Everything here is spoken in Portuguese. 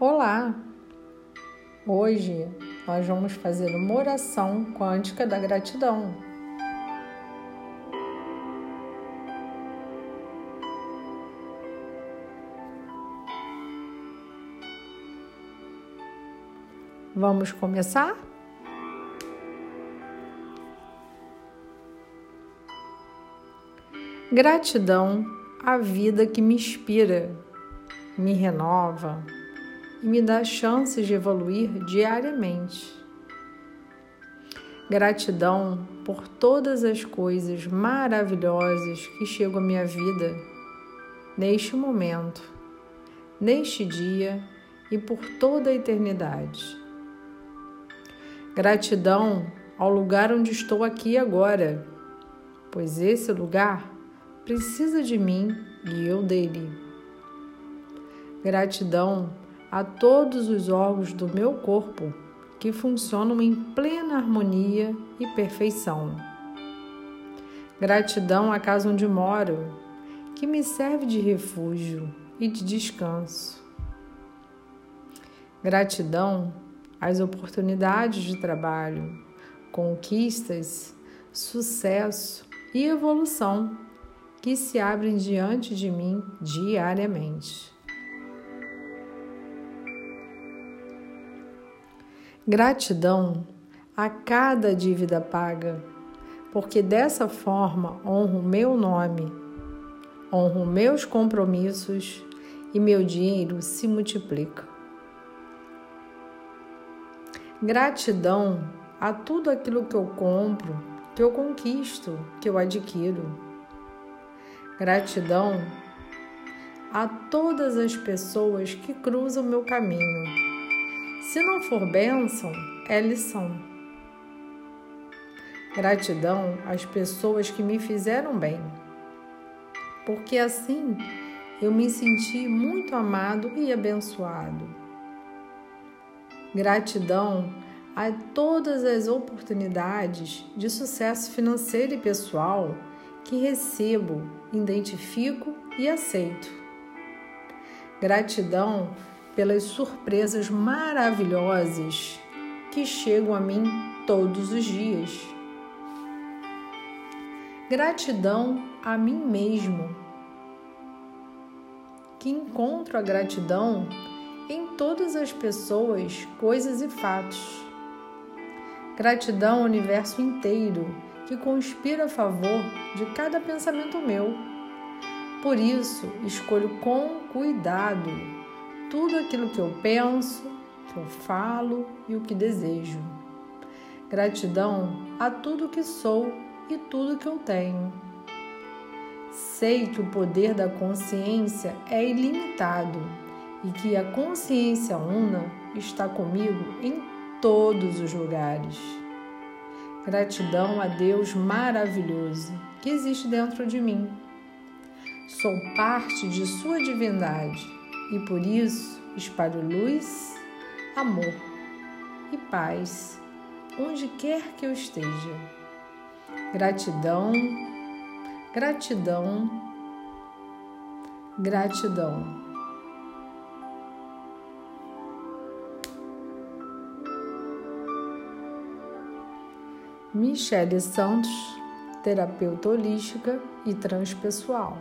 Olá! Hoje nós vamos fazer uma oração quântica da gratidão. Vamos começar? Gratidão à vida que me inspira, me renova, e me dá chances de evoluir diariamente. Gratidão por todas as coisas maravilhosas que chegam à minha vida neste momento, neste dia e por toda a eternidade. Gratidão ao lugar onde estou aqui agora, pois esse lugar precisa de mim e eu dele. Gratidão a todos os órgãos do meu corpo que funcionam em plena harmonia e perfeição. Gratidão à casa onde moro, que me serve de refúgio e de descanso. Gratidão às oportunidades de trabalho, conquistas, sucesso e evolução que se abrem diante de mim diariamente. Gratidão a cada dívida paga, porque dessa forma honro meu nome, honro meus compromissos e meu dinheiro se multiplica. Gratidão a tudo aquilo que eu compro, que eu conquisto, que eu adquiro. Gratidão a todas as pessoas que cruzam meu caminho se não for bênção, é lição. Gratidão às pessoas que me fizeram bem, porque assim eu me senti muito amado e abençoado. Gratidão a todas as oportunidades de sucesso financeiro e pessoal que recebo, identifico e aceito. Gratidão pelas surpresas maravilhosas que chegam a mim todos os dias. Gratidão a mim mesmo, que encontro a gratidão em todas as pessoas, coisas e fatos. Gratidão ao universo inteiro que conspira a favor de cada pensamento meu. Por isso, escolho com cuidado tudo aquilo que eu penso, que eu falo e o que desejo. Gratidão a tudo que sou e tudo que eu tenho. Sei que o poder da consciência é ilimitado e que a consciência una está comigo em todos os lugares. Gratidão a Deus maravilhoso que existe dentro de mim. Sou parte de Sua divindade e por isso espalho luz, amor e paz onde quer que eu esteja. Gratidão, gratidão, gratidão. Michele Santos, terapeuta holística e transpessoal.